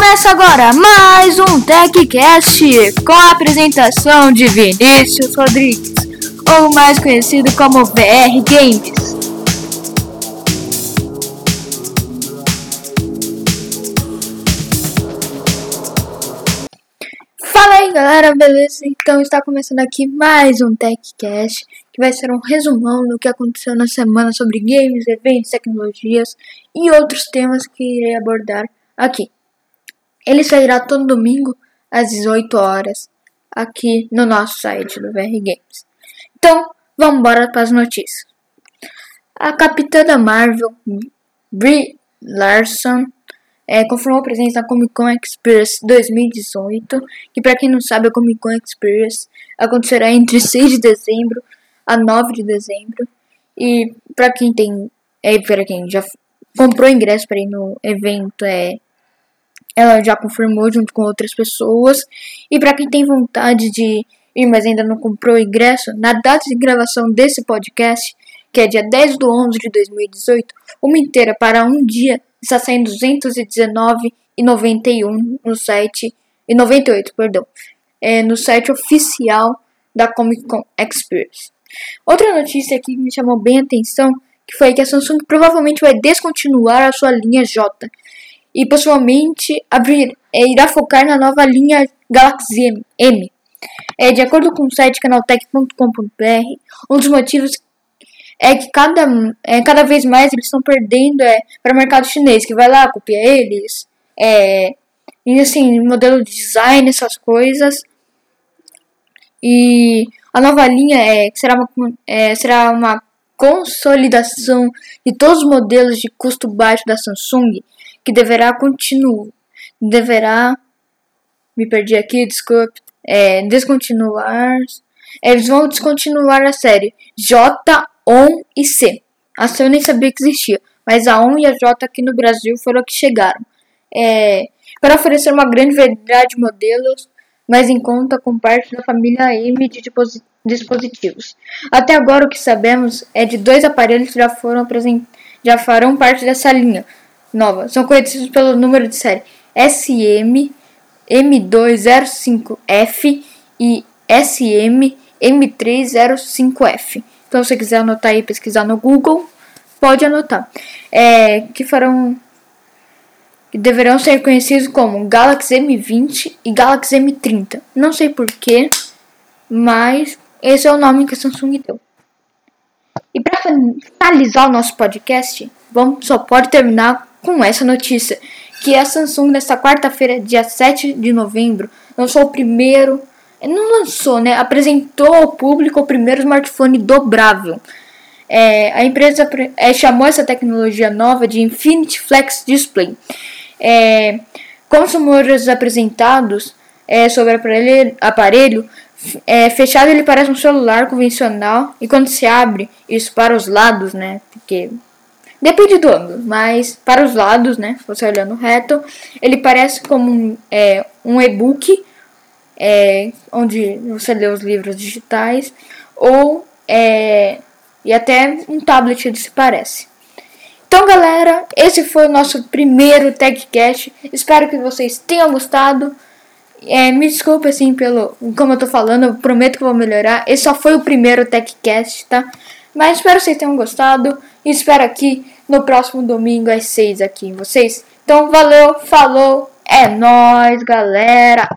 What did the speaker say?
Começa agora mais um TechCast com a apresentação de Vinícius Rodrigues, ou mais conhecido como VR Games. Fala aí galera, beleza? Então está começando aqui mais um TechCast que vai ser um resumão do que aconteceu na semana sobre games, eventos, tecnologias e outros temas que irei abordar aqui. Ele sairá todo domingo às 18 horas aqui no nosso site do VR Games. Então, vamos embora para as notícias. A capitã da Marvel, Brie Larson, é, confirmou a presença na Comic Con Experience 2018, que para quem não sabe, a Comic Con Experience acontecerá entre 6 de dezembro a 9 de dezembro. E para quem tem, é, para quem já comprou ingresso para ir no evento, é ela já confirmou junto com outras pessoas. E para quem tem vontade de ir, mas ainda não comprou o ingresso, na data de gravação desse podcast, que é dia 10 de 11 de 2018, uma inteira para um dia está saindo 219,91 no site e 98, perdão, é, no site oficial da Comic Con Experience. Outra notícia que me chamou bem a atenção que foi que a Samsung provavelmente vai descontinuar a sua linha J e possivelmente abrir, é, irá focar na nova linha Galaxy M. M. É, de acordo com o site canaltech.com.br, um dos motivos é que cada, é, cada vez mais eles estão perdendo é, para o mercado chinês, que vai lá, copia eles, é, e assim, modelo de design, essas coisas. E a nova linha é, será, uma, é, será uma consolidação de todos os modelos de custo baixo da Samsung que deverá continuar, deverá, me perdi aqui, desculpe, é, descontinuar, eles vão descontinuar a série J, ON e C. A C eu nem sabia que existia, mas a ON e a J aqui no Brasil foram que chegaram. É, para oferecer uma grande variedade de modelos, mas em conta com parte da família M de dispositivos. Até agora o que sabemos é de dois aparelhos que já foram já farão parte dessa linha, nova são conhecidos pelo número de série SM M205F e SM M305F. Então, se você quiser anotar aí, pesquisar no Google, pode anotar. É, que farão que deverão ser conhecidos como Galaxy M20 e Galaxy M30. Não sei porquê, mas esse é o nome que a Samsung deu. E para finalizar o nosso podcast, vamos, só pode terminar com essa notícia, que a Samsung nesta quarta-feira, dia 7 de novembro, lançou o primeiro, não lançou, né, apresentou ao público o primeiro smartphone dobrável. É, a empresa é, chamou essa tecnologia nova de Infinity Flex Display. É, rumores apresentados é, sobre aparelho, aparelho é, fechado ele parece um celular convencional e quando se abre isso para os lados, né, porque Depende do ângulo, mas para os lados, né? Você olhando reto, ele parece como um, é, um e-book, é, onde você lê os livros digitais, ou é, e até um tablet ele se parece. Então, galera, esse foi o nosso primeiro TechCast. Espero que vocês tenham gostado. É, me desculpe assim pelo como eu tô falando, eu prometo que vou melhorar. Esse só foi o primeiro TechCast, tá? Mas espero que vocês tenham gostado e espero aqui no próximo domingo às 6 aqui em vocês. Então valeu, falou, é nóis, galera!